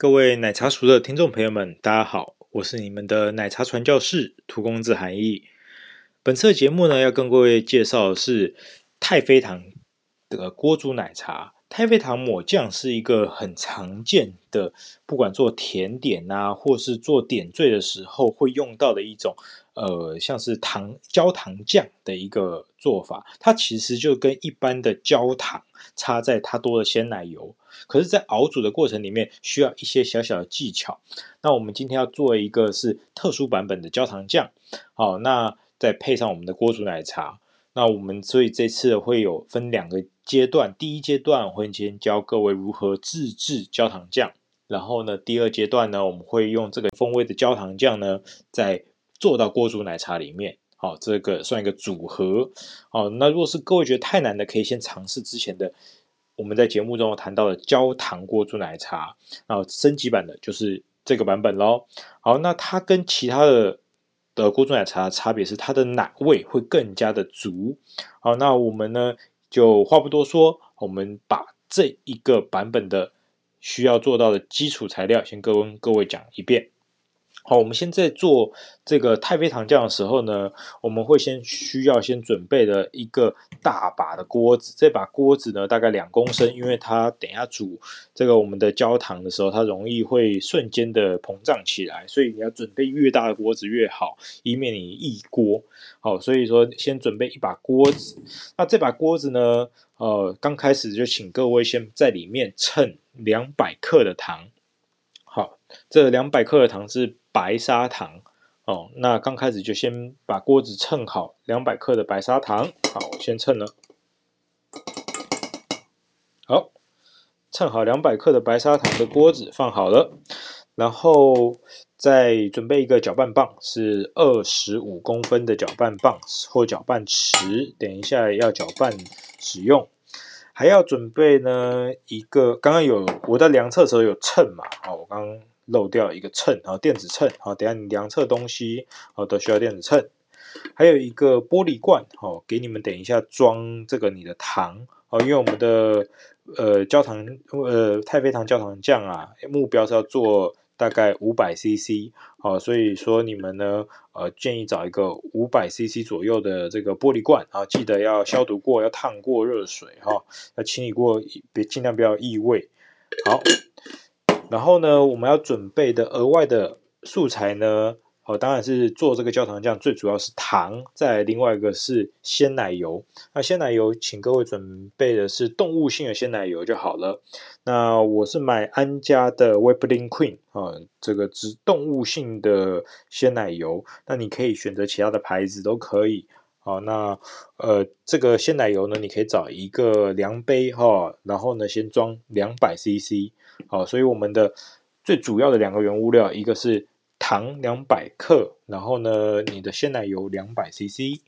各位奶茶熟的听众朋友们，大家好，我是你们的奶茶传教士涂公子韩毅。本次节目呢，要跟各位介绍的是太妃糖的锅煮奶茶。太妃糖抹酱是一个很常见的，不管做甜点呐，或是做点缀的时候会用到的一种，呃，像是糖焦糖酱的一个做法。它其实就跟一般的焦糖差在它多了鲜奶油，可是，在熬煮的过程里面需要一些小小的技巧。那我们今天要做一个是特殊版本的焦糖酱，好，那再配上我们的锅煮奶茶。那我们所以这次会有分两个阶段，第一阶段会先教各位如何自制焦糖酱，然后呢，第二阶段呢，我们会用这个风味的焦糖酱呢，在做到锅煮奶茶里面，好，这个算一个组合，好，那如果是各位觉得太难的，可以先尝试之前的我们在节目中谈到的焦糖锅煮奶茶，然后升级版的就是这个版本喽，好，那它跟其他的。的锅煮奶茶的差别是它的奶味会更加的足。好，那我们呢就话不多说，我们把这一个版本的需要做到的基础材料先跟各位讲一遍。好，我们现在做这个太妃糖酱的时候呢，我们会先需要先准备的一个大把的锅子。这把锅子呢，大概两公升，因为它等下煮这个我们的焦糖的时候，它容易会瞬间的膨胀起来，所以你要准备越大的锅子越好，以免你溢锅。好，所以说先准备一把锅子。那这把锅子呢，呃，刚开始就请各位先在里面称两百克的糖。好，这两百克的糖是。白砂糖哦，那刚开始就先把锅子称好，两百克的白砂糖，好，先称了，好，称好两百克的白砂糖的锅子放好了，然后再准备一个搅拌棒，是二十五公分的搅拌棒或搅拌匙，等一下要搅拌使用，还要准备呢一个，刚刚有我在量测的时候有称嘛，好，我刚。漏掉一个秤，啊电子秤，好，等下你量测东西，好，都需要电子秤。还有一个玻璃罐，好，给你们等一下装这个你的糖，哦，因为我们的呃焦糖呃太妃糖焦糖酱啊，目标是要做大概五百 CC，好，所以说你们呢呃建议找一个五百 CC 左右的这个玻璃罐，啊，记得要消毒过，要烫过热水哈，要清理过，别尽量不要异味，好。然后呢，我们要准备的额外的素材呢，哦，当然是做这个焦糖酱，最主要是糖，再另外一个是鲜奶油。那鲜奶油，请各位准备的是动物性的鲜奶油就好了。那我是买安家的 Whipping Queen 啊，这个只动物性的鲜奶油。那你可以选择其他的牌子都可以。好，那呃，这个鲜奶油呢，你可以找一个量杯哈，然后呢，先装两百 CC。好，所以我们的最主要的两个原物料，一个是糖两百克，然后呢，你的鲜奶油两百 CC，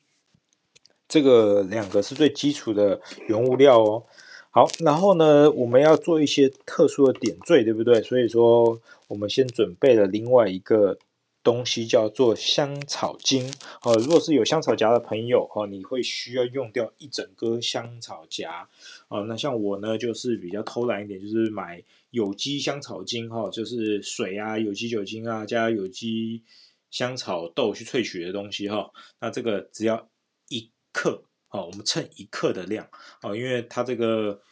这个两个是最基础的原物料哦。好，然后呢，我们要做一些特殊的点缀，对不对？所以说，我们先准备了另外一个。东西叫做香草精哦，如果是有香草荚的朋友哦，你会需要用掉一整个香草荚哦。那像我呢，就是比较偷懒一点，就是买有机香草精哈，就是水啊、有机酒精啊，加有机香草豆去萃取的东西哈。那这个只要一克哦，我们称一克的量哦，因为它这个。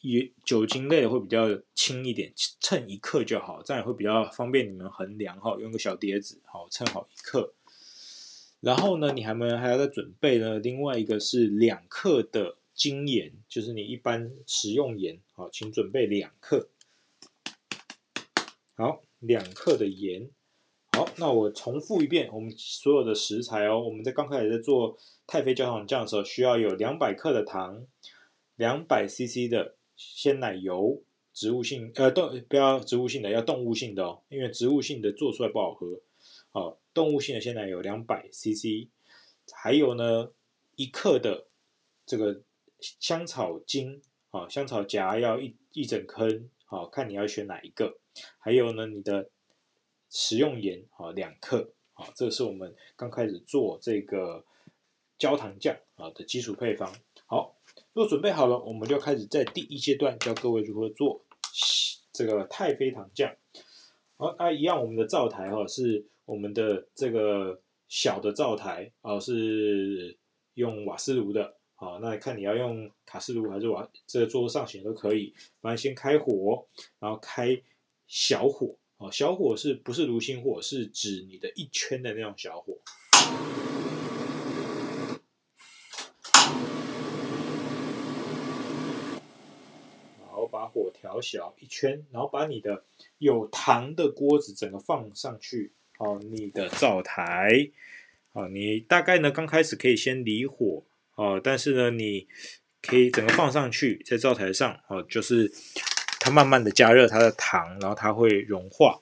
也酒精类的会比较轻一点，称一克就好，这样也会比较方便你们衡量哈。用个小碟子，好，称好一克。然后呢，你还没还要再准备呢，另外一个是两克的精盐，就是你一般食用盐，好，请准备两克。好，两克的盐。好，那我重复一遍，我们所有的食材哦，我们在刚开始在做太妃焦糖酱的时候，需要有两百克的糖，两百 CC 的鲜奶油，植物性呃动不要植物性的，要动物性的哦，因为植物性的做出来不好喝。哦，动物性的鲜奶油两百 CC，还有呢一克的这个香草精，啊、香草荚要一一整坑，好、看你要选哪一个。还有呢，你的食用盐，啊、两克，啊、哦，这是我们刚开始做这个焦糖酱啊的基础配方。好，如果准备好了，我们就开始在第一阶段教各位如何做这个太妃糖酱。好，那一样，我们的灶台哈是我们的这个小的灶台啊，是用瓦斯炉的。好，那看你要用卡式炉还是瓦，这个桌上型都可以。反正先开火，然后开小火。哦，小火是不是炉心火？是指你的一圈的那种小火。把火调小一圈，然后把你的有糖的锅子整个放上去。好，你的灶台，好，你大概呢刚开始可以先离火，哦，但是呢你可以整个放上去在灶台上，哦，就是它慢慢的加热它的糖，然后它会融化。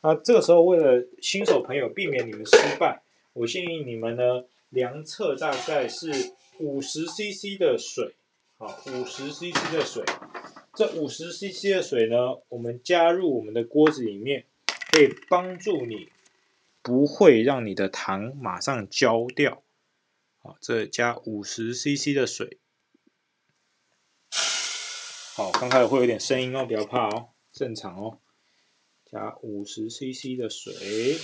那这个时候为了新手朋友避免你们失败，我建议你们呢量测大概是五十 CC 的水，好，五十 CC 的水。这五十 CC 的水呢，我们加入我们的锅子里面，可以帮助你不会让你的糖马上焦掉。好，这加五十 CC 的水。好，刚开始会有点声音哦，不要怕哦，正常哦。加五十 CC 的水。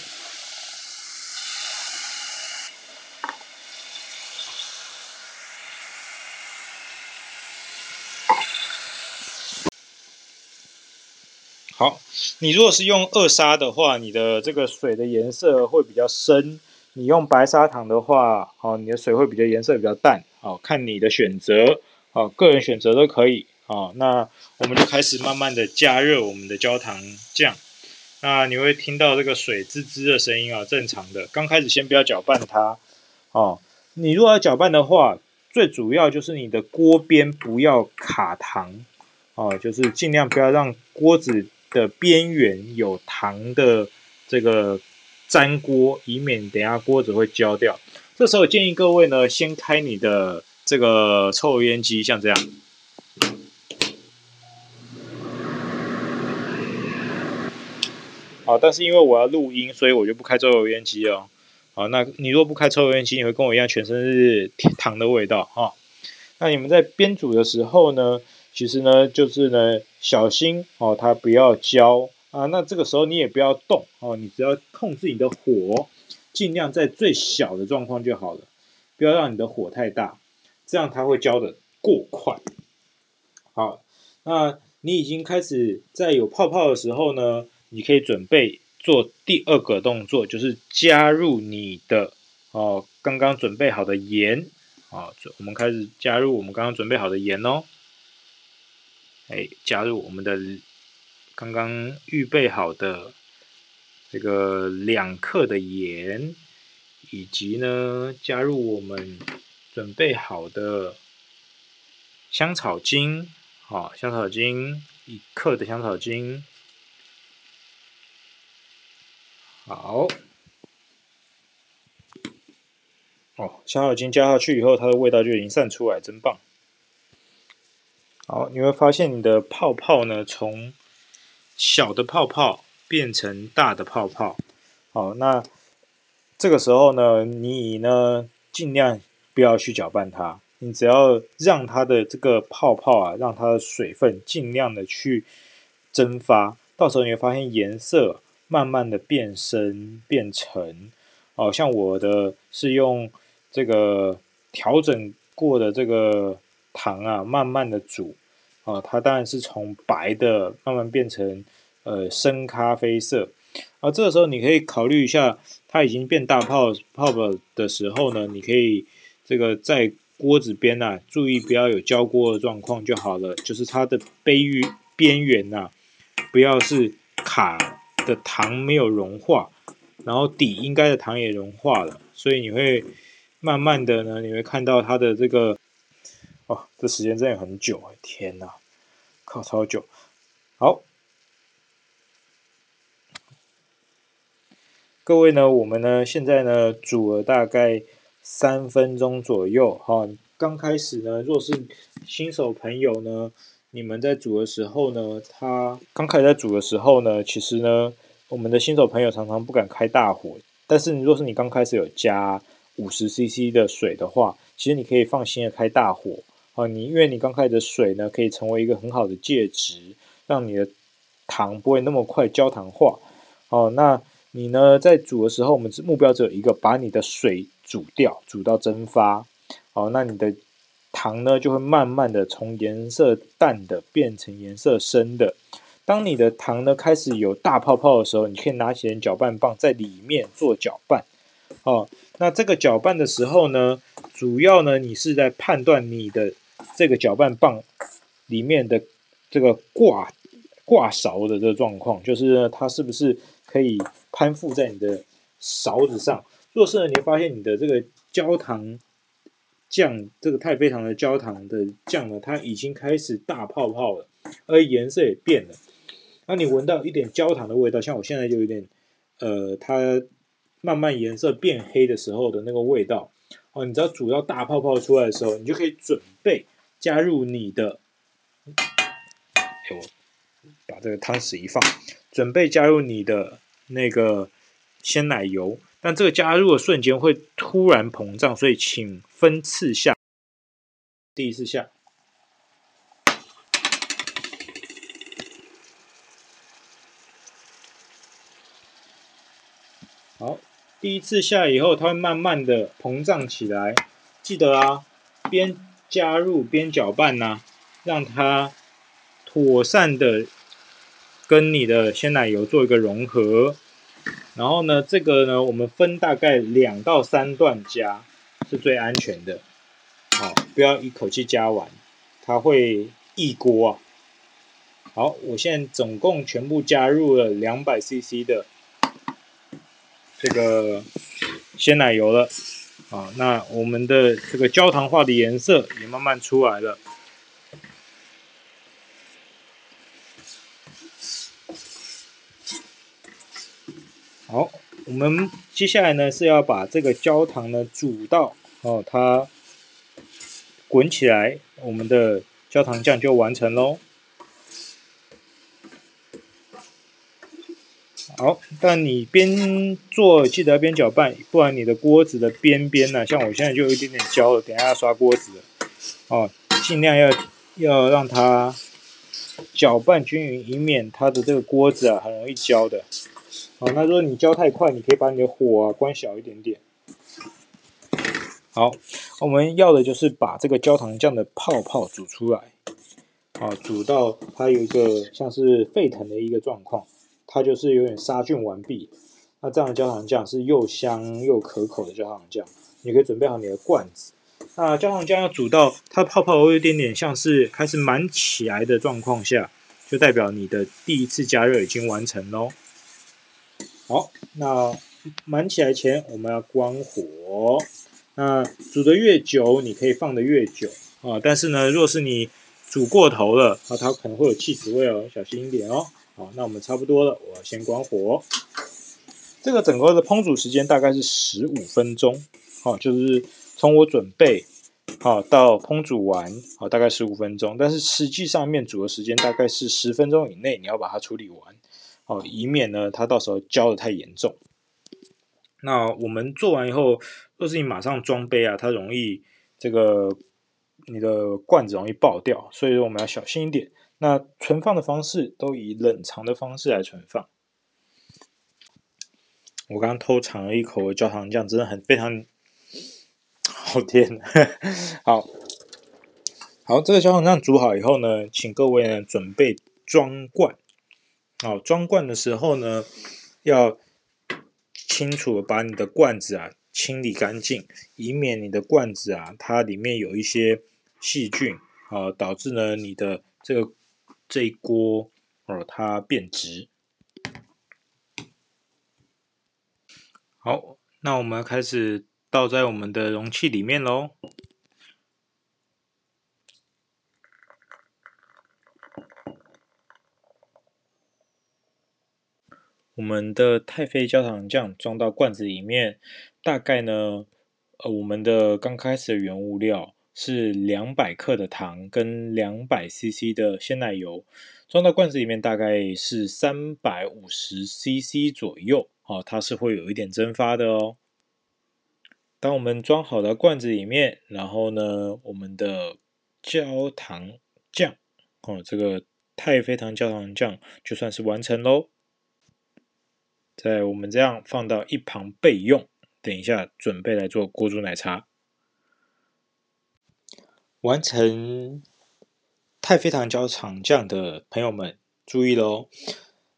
好，你如果是用二砂的话，你的这个水的颜色会比较深；你用白砂糖的话，好，你的水会比较颜色比较淡。好，看你的选择，好，个人选择都可以。好，那我们就开始慢慢的加热我们的焦糖酱。那你会听到这个水滋滋的声音啊，正常的。刚开始先不要搅拌它。哦，你如果要搅拌的话，最主要就是你的锅边不要卡糖。哦，就是尽量不要让锅子。的边缘有糖的这个粘锅，以免等下锅子会焦掉。这时候建议各位呢，先开你的这个抽油烟机，像这样。好，但是因为我要录音，所以我就不开抽油烟机哦。好，那你若不开抽油烟机，你会跟我一样全身是糖的味道哈。那你们在边煮的时候呢，其实呢，就是呢，小心哦，它不要焦啊。那这个时候你也不要动哦，你只要控制你的火，尽量在最小的状况就好了，不要让你的火太大，这样它会焦得过快。好，那你已经开始在有泡泡的时候呢，你可以准备做第二个动作，就是加入你的哦刚刚准备好的盐啊，我们开始加入我们刚刚准备好的盐哦。哎，加入我们的刚刚预备好的这个两克的盐，以及呢，加入我们准备好的香草精，好，香草精一克的香草精，好，哦，香草精加下去以后，它的味道就已经散出来，真棒。好，你会发现你的泡泡呢，从小的泡泡变成大的泡泡。好，那这个时候呢，你呢尽量不要去搅拌它，你只要让它的这个泡泡啊，让它的水分尽量的去蒸发，到时候你会发现颜色慢慢的变深变沉。好像我的是用这个调整过的这个糖啊，慢慢的煮。啊，它当然是从白的慢慢变成呃深咖啡色，啊，这个时候你可以考虑一下，它已经变大泡泡泡的时候呢，你可以这个在锅子边呐、注意不要有焦锅的状况就好了，就是它的边缘边缘呐，不要是卡的糖没有融化，然后底应该的糖也融化了，所以你会慢慢的呢，你会看到它的这个。哦，这时间真的很久，天哪！靠超久。好，各位呢，我们呢现在呢煮了大概三分钟左右哈。刚开始呢，若是新手朋友呢，你们在煮的时候呢，他刚开始在煮的时候呢，其实呢，我们的新手朋友常常不敢开大火。但是，你若是你刚开始有加五十 CC 的水的话，其实你可以放心的开大火啊。你因为你刚开始的水呢，可以成为一个很好的介质，让你的糖不会那么快焦糖化。哦，那你呢在煮的时候，我们目标只有一个，把你的水煮掉，煮到蒸发。哦，那你的糖呢就会慢慢的从颜色淡的变成颜色深的。当你的糖呢开始有大泡泡的时候，你可以拿起搅拌棒在里面做搅拌。哦，那这个搅拌的时候呢，主要呢你是在判断你的这个搅拌棒里面的这个挂挂勺的这个状况，就是它是不是可以攀附在你的勺子上。若是呢你会发现你的这个焦糖酱，这个太妃糖的焦糖的酱呢，它已经开始大泡泡了，而颜色也变了。那你闻到一点焦糖的味道，像我现在就有点，呃，它慢慢颜色变黑的时候的那个味道，哦，你知道煮到大泡泡出来的时候，你就可以准备加入你的，给我把这个汤匙一放，准备加入你的那个鲜奶油，但这个加入的瞬间会突然膨胀，所以请分次下，第一次下。好，第一次下以后，它会慢慢的膨胀起来。记得啊，边加入边搅拌呐、让它妥善的跟你的鲜奶油做一个融合。然后呢，这个呢，我们分大概两到三段加是最安全的。好，不要一口气加完，它会溢锅啊。好，我现在总共全部加入了两百 CC 的。这个鲜奶油了啊，那我们的这个焦糖化的颜色也慢慢出来了。好，我们接下来呢是要把这个焦糖呢煮到哦，它滚起来，我们的焦糖酱就完成喽。好，但你边做记得要边搅拌，不然你的锅子的边边呢，像我现在就有一点点焦了，等下要刷锅子。哦，尽量要要让它搅拌均匀，以免它的这个锅子啊很容易焦的。好，那如果你焦太快，你可以把你的火啊关小一点点。好，我们要的就是把这个焦糖酱的泡泡煮出来，啊，煮到它有一个像是沸腾的一个状况。它就是有点杀菌完毕，那这样的焦糖酱是又香又可口的焦糖酱。你可以准备好你的罐子。那焦糖酱要煮到它泡泡有一点点像是开始满起来的状况下，就代表你的第一次加热已经完成喽。好，那满起来前我们要关火。那煮得越久，你可以放得越久啊。但是呢，若是你煮过头了，那它可能会有起司味哦，小心一点哦。好，那我们差不多了，我要先关火。这个整个的烹煮时间大概是十五分钟，好，就是从我准备好到烹煮完，好，大概十五分钟。但是实际上面煮的时间大概是十分钟以内，你要把它处理完，好，以免呢它到时候焦的太严重。那我们做完以后，若是你马上装杯啊，它容易这个你的罐子容易爆掉，所以说我们要小心一点。那存放的方式都以冷藏的方式来存放。我刚刚偷尝了一口焦糖酱，真的很非常好甜。好，好，这个焦糖酱煮好以后呢，请各位呢准备装罐。好，装罐的时候呢，要清楚把你的罐子啊清理干净，以免你的罐子啊它里面有一些细菌啊，导致呢你的这个。这一锅哦、它变直。好，那我们开始倒在我们的容器里面喽。我们的太妃焦糖酱装到罐子里面，大概呢，呃，我们的刚开始的原物料，是两百克的糖跟两百 CC 的鲜奶油，装到罐子里面大概是三百五十 CC 左右，哦，它是会有一点蒸发的哦。当我们装好的罐子里面，然后呢，我们的焦糖酱，哦，这个太妃糖焦糖酱就算是完成喽。在我们这样放到一旁备用，等一下准备来做锅煮奶茶。完成太妃糖焦糖酱的朋友们注意喽！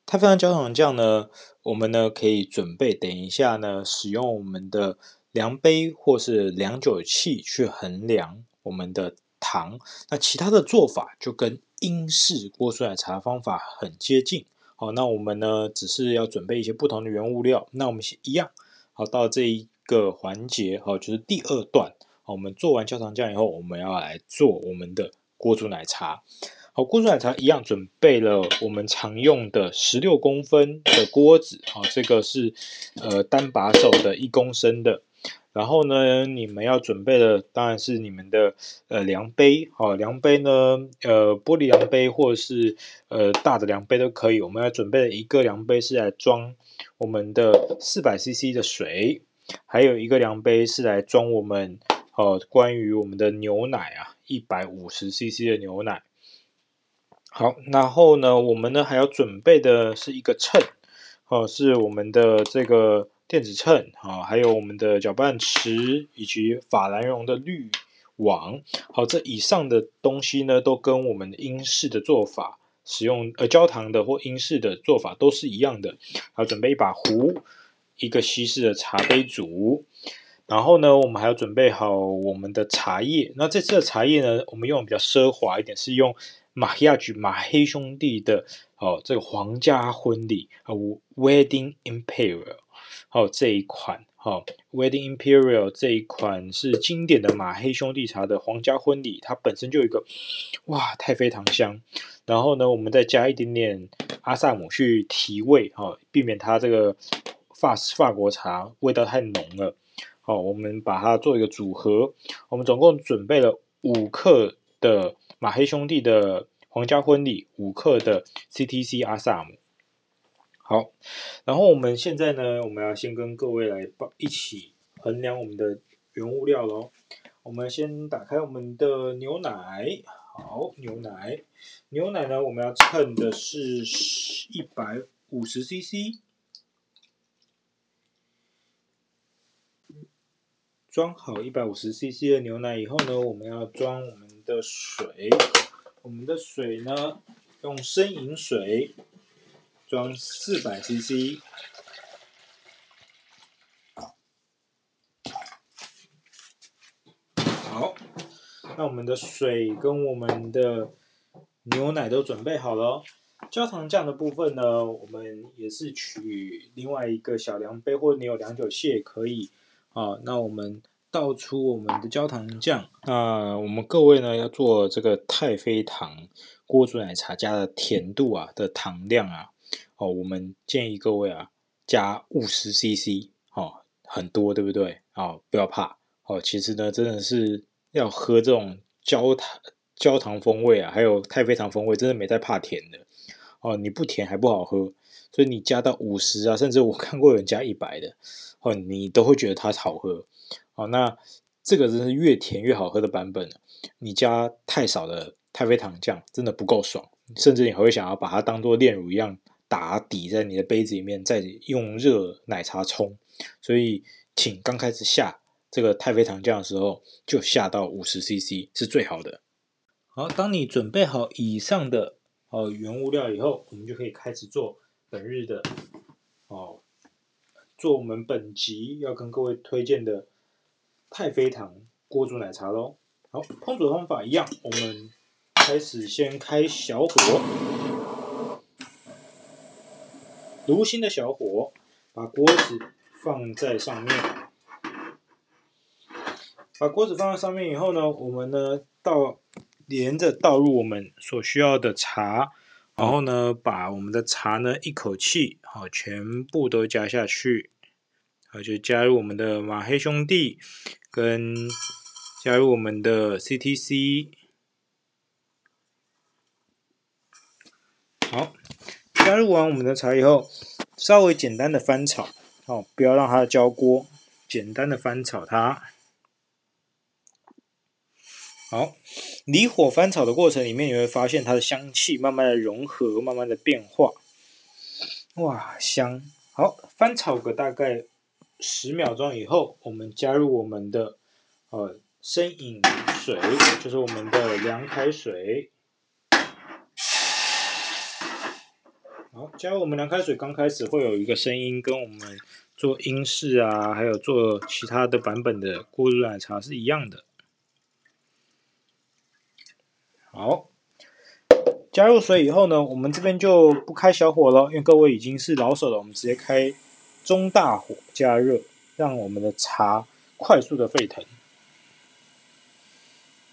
太妃糖焦糖酱呢，我们呢可以准备等一下呢使用我们的量杯或是量酒器去衡量我们的糖。那其他的做法就跟英式锅煮奶茶方法很接近。好，那我们呢，只是要准备一些不同的原物料。那我们一样，好，到这一个环节，好，就是第二段。好，我们做完焦糖酱以后，我们要来做我们的锅煮奶茶。好，锅煮奶茶一样准备了我们常用的十六公分的锅子。好，这个是呃单把手的一公升的。然后呢，你们要准备的当然是你们的呃量杯，好，量杯呢，呃玻璃量杯或者是呃大的量杯都可以。我们要准备的一个量杯是来装我们的四百 CC 的水，还有一个量杯是来装我们哦关于我们的牛奶啊，一百五十 CC 的牛奶。好，然后呢，我们呢还要准备的是一个秤，哦，是我们的这个。电子秤啊，还有我们的搅拌池以及法兰绒的滤网，好，这以上的东西呢，都跟我们英式的做法使用呃焦糖的或英式的做法都是一样的。好，准备一把壶，一个西式的茶杯组，然后呢，我们还要准备好我们的茶叶。那这次的茶叶呢，我们用的比较奢华一点，是用马黑亚菊马黑兄弟的哦，这个皇家婚礼啊，Wedding Imperial。好，这一款，好，Wedding Imperial 这一款是经典的马黑兄弟茶的皇家婚礼，它本身就有一个哇太妃糖香，然后呢，我们再加一点点阿萨姆去提味，哈，避免它这个法法国茶味道太浓了。好，我们把它做一个组合，我们总共准备了五克的马黑兄弟的皇家婚礼，五克的 CTC 阿萨姆。好，然后我们现在呢，我们要先跟各位来一起衡量我们的原物料喽。我们先打开我们的牛奶，好，牛奶，牛奶呢，我们要称的是一百五十 CC，装好一百五十 CC 的牛奶以后呢，我们要装我们的水，我们的水呢，用生饮水。装四百 CC，好，那我们的水跟我们的牛奶都准备好了。焦糖酱的部分呢，我们也是取另外一个小量杯，或者你有量酒器也可以。啊，那我们倒出我们的焦糖酱。那我们各位呢，要做这个太妃糖锅煮奶茶加的甜度啊的糖量啊。哦，我们建议各位啊，加五十 CC，哦，很多，对不对？哦，不要怕，哦，其实呢，真的是要喝这种焦糖焦糖风味啊，还有太妃糖风味，真的没在怕甜的，哦，你不甜还不好喝，所以你加到五十啊，甚至我看过有人加一百的，哦，你都会觉得它好喝，哦，那这个真是越甜越好喝的版本，你加太少的太妃糖酱，真的不够爽，甚至你还会想要把它当做炼乳一样。打底在你的杯子里面，再用热奶茶冲。所以，请刚开始下这个太妃糖酱的时候，就下到五十 CC 是最好的。好，当你准备好以上的哦原物料以后，我们就可以开始做本日的哦，做我们本集要跟各位推荐的太妃糖锅煮奶茶喽。好，烹煮方法一样，我们开始先开小火。炉心的小火，把锅子放在上面。把锅子放在上面以后呢，我们呢倒连着倒入我们所需要的茶，然后呢，把我们的茶呢一口气好全部都加下去，好，就加入我们的马黑兄弟，跟加入我们的 CTC。好，加入完我们的茶以后，稍微简单的翻炒，好，不要让它焦锅，简单的翻炒它。好，离火翻炒的过程里面，你会发现它的香气慢慢的融合，慢慢的变化。哇，香！好，翻炒个大概十秒钟以后，我们加入我们的呃生饮水，就是我们的凉开水。好，加入我们凉开水，刚开始会有一个声音，跟我们做英式啊，还有做其他的版本的锅煮奶茶是一样的。好，加入水以后呢，我们这边就不开小火了，因为各位已经是老手了，我们直接开中大火加热，让我们的茶快速的沸腾。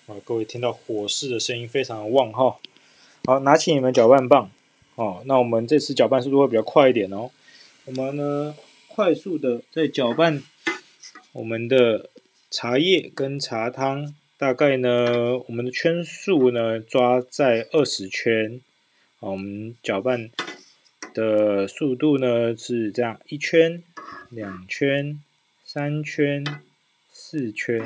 啊，各位听到火势的声音非常的旺哈。好，拿起你们搅拌棒，哦，那我们这次搅拌速度会比较快一点哦。我们呢，快速的在搅拌我们的茶叶跟茶汤。大概呢，我们的圈数呢抓在二十圈，好，我们搅拌的速度呢是这样：一圈、两圈、三圈、四圈、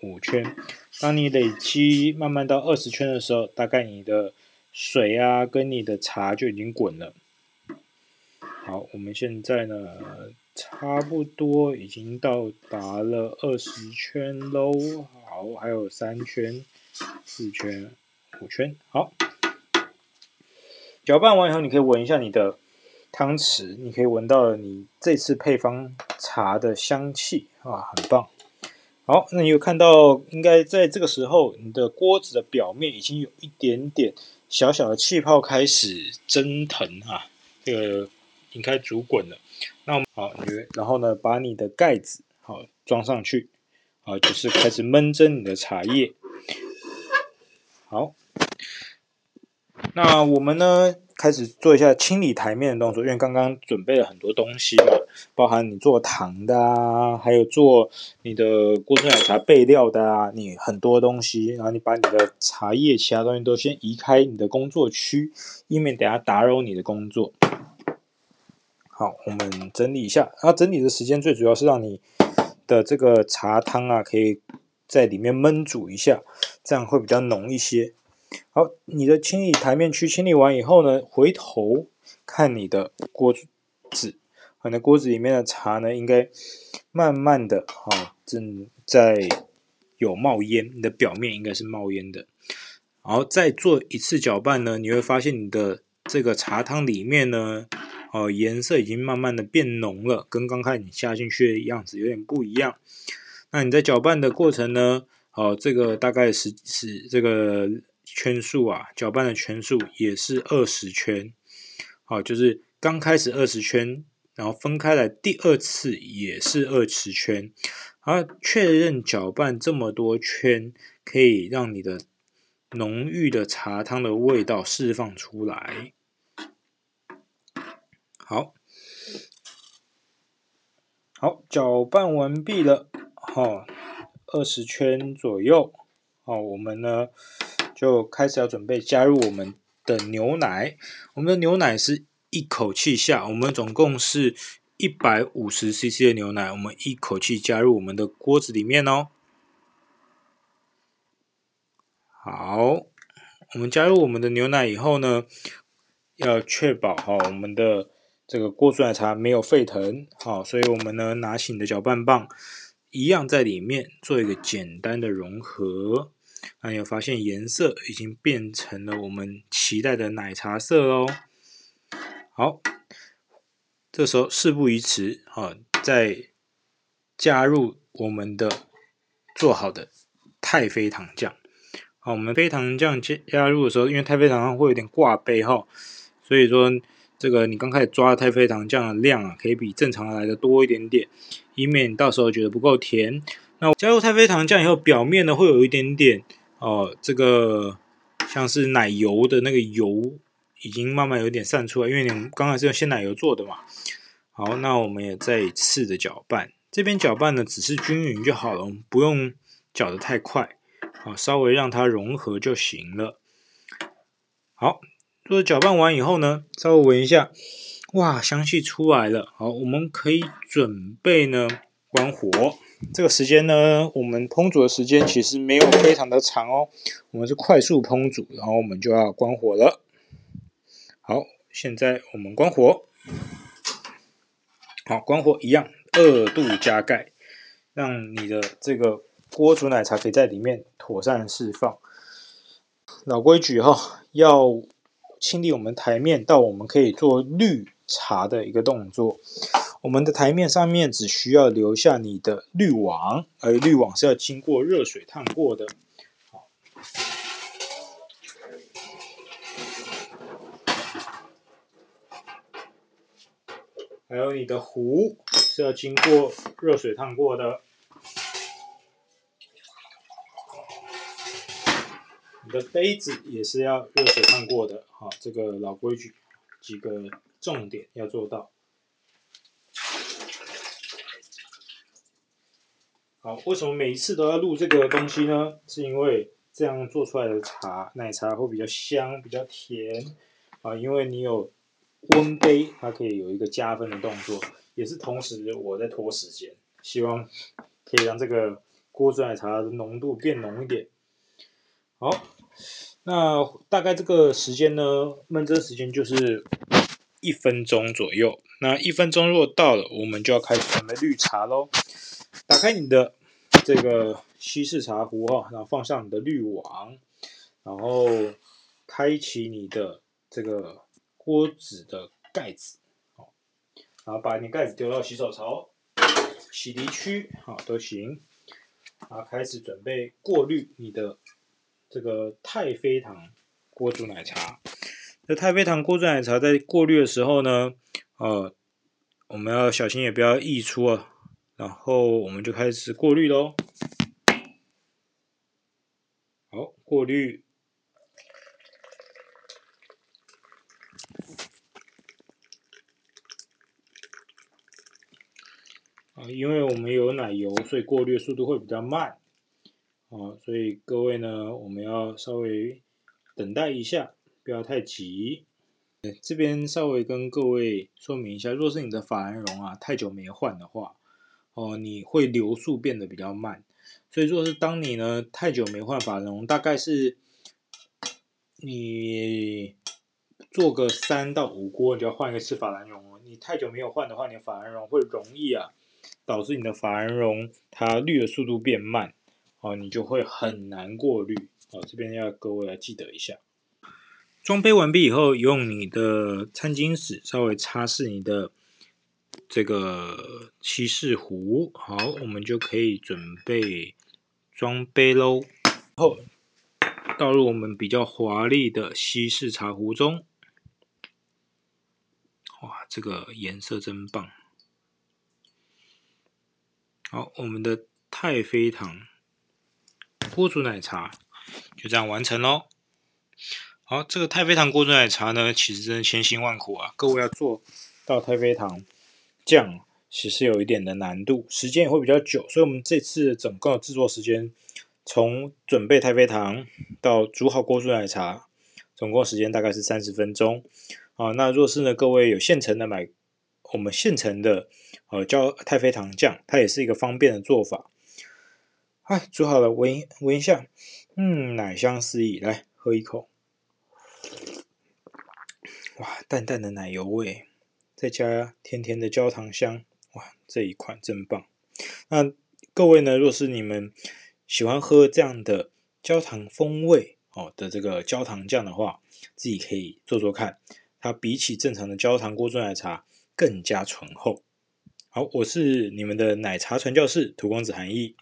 五圈。当你累积慢慢到二十圈的时候，大概你的水啊跟你的茶就已经滚了。好，我们现在呢差不多已经到达了二十圈喽。好，还有三圈、四圈、五圈。好，搅拌完以后，你可以闻一下你的汤匙，你可以闻到你这次配方茶的香气啊，很棒。好，那你有看到，应该在这个时候，你的锅子的表面已经有一点点小小的气泡开始蒸腾啊，这个已经开始煮滚了。那我们好，然后呢，把你的盖子好装上去。啊，就是开始焖蒸你的茶叶。好，那我们呢，开始做一下清理台面的动作，因为刚刚准备了很多东西嘛，包含你做糖的啊，还有做你的锅中奶茶备料的啊，你很多东西，然后你把你的茶叶其他东西都先移开你的工作区，以免等下打扰你的工作。好，我们整理一下，然后整理的时间最主要是让你。的这个茶汤啊，可以在里面焖煮一下，这样会比较浓一些。好，你的清理台面区清理完以后呢，回头看你的锅子，你的锅子里面的茶呢，应该慢慢的哈正在有冒烟，你的表面应该是冒烟的。然后再做一次搅拌呢，你会发现你的这个茶汤里面呢。哦，颜色已经慢慢的变浓了，跟刚开始你下进去的样子有点不一样。那你在搅拌的过程呢？哦，这个大概是是这个圈数啊，搅拌的圈数也是二十圈。好，就是刚开始二十圈，然后分开来第二次也是二十圈。好，确认搅拌这么多圈，可以让你的浓郁的茶汤的味道释放出来。好，好，搅拌完毕了，好，二十圈左右，好，我们呢就开始要准备加入我们的牛奶。我们的牛奶是一口气下，我们总共是一百五十 CC 的牛奶，我们一口气加入我们的锅子里面哦。好，我们加入我们的牛奶以后呢，要确保好我们的。这个锅煮奶茶没有沸腾，好，所以我们呢拿起你的搅拌棒，一样在里面做一个简单的融合。那你会发现颜色已经变成了我们期待的奶茶色哦。好，这时候事不宜迟，好，再加入我们的做好的太妃糖酱。好，我们妃糖酱加加入的时候，因为太妃糖会有点挂杯哈，所以说。这个你刚开始抓的太妃糖酱的量啊，可以比正常的来的多一点点，以免到时候觉得不够甜。那加入太妃糖酱以后，表面呢会有一点点哦，这个像是奶油的那个油已经慢慢有点散出来，因为你刚才是用鲜奶油做的嘛。好，那我们也再一次的搅拌，这边搅拌呢只是均匀就好了，我们不用搅得太快，啊，稍微让它融合就行了。好，做搅拌完以后呢，稍微闻一下，哇，香气出来了。好，我们可以准备呢关火。这个时间呢，我们烹煮的时间其实没有非常的长哦，我们是快速烹煮，然后我们就要关火了。好，现在我们关火。好，关火一样，二度加盖，让你的这个锅煮奶茶可以在里面妥善释放。老规矩哈、哦，要清理我们台面，到我们可以做滤茶的一个动作。我们的台面上面只需要留下你的滤网，而滤网是要经过热水烫过的。还有你的壶是要经过热水烫过的，的杯子也是要热水烫过的。好，这个老规矩，几个重点要做到。好，为什么每一次都要录这个东西呢？是因为这样做出来的茶，奶茶会比较香，比较甜啊，因为你有。温杯，它可以有一个加分的动作，也是同时我在拖时间，希望可以让这个锅煮奶茶的浓度变浓一点。好，那大概这个时间呢，焖蒸时间就是一分钟左右。那一分钟如果到了，我们就要开始准备绿茶喽。打开你的这个西式茶壶哈，然后放上你的滤网，然后开启你的这个。锅子的盖子，好，然后把你盖子丢到洗手槽、洗涤区，好都行。啊，开始准备过滤你的这个太妃糖锅煮奶茶。这太妃糖锅煮奶茶在过滤的时候呢，呃，我们要小心也不要溢出啊。然后我们就开始过滤喽。好，过滤。啊，因为我们有奶油，所以过滤速度会比较慢。啊，所以各位呢，我们要稍微等待一下，不要太急。这边稍微跟各位说明一下，若是你的法兰绒啊太久没换的话，哦，你会流速变得比较慢。所以若是当你呢太久没换法兰绒，大概是你做个三到五锅，你就要换一次法兰绒哦。你太久没有换的话，你法兰绒会容易啊。导致你的法兰绒它滤的速度变慢，哦，你就会很难过滤，哦，这边要各位来记得一下。装杯完毕以后，用你的餐巾纸稍微擦拭你的这个西式壶，好，我们就可以准备装杯喽。后倒入我们比较华丽的西式茶壶中，哇，这个颜色真棒。好，我们的太妃糖锅煮奶茶就这样完成喽。好，这个太妃糖锅煮奶茶呢，其实真的千辛万苦啊，各位要做到太妃糖酱，其实有一点的难度，时间也会比较久。所以，我们这次整个制作时间，从准备太妃糖到煮好锅煮奶茶，总共时间大概是三十分钟。啊，那若是呢，各位有现成的买。我们现成的呃叫太妃糖酱，它也是一个方便的做法。哎，煮好了，闻闻一下，嗯，奶香四溢，来喝一口。哇，淡淡的奶油味，再加甜甜的焦糖香，哇，这一款真棒。那各位呢，若是你们喜欢喝这样的焦糖风味哦的这个焦糖酱的话，自己可以做做看。它比起正常的焦糖锅煮奶茶。更加醇厚。好，我是你们的奶茶传教士荼公子韩毅。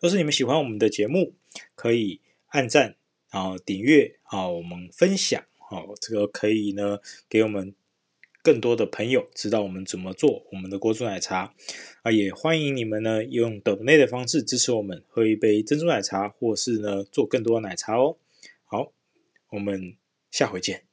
若是你们喜欢我们的节目，可以按赞，然后订阅，啊，我们分享，好，这个可以呢，给我们更多的朋友知道我们怎么做我们的锅煮奶茶啊，也欢迎你们呢用抖内的方式支持我们，喝一杯珍珠奶茶，或是呢做更多的奶茶哦。好，我们下回见。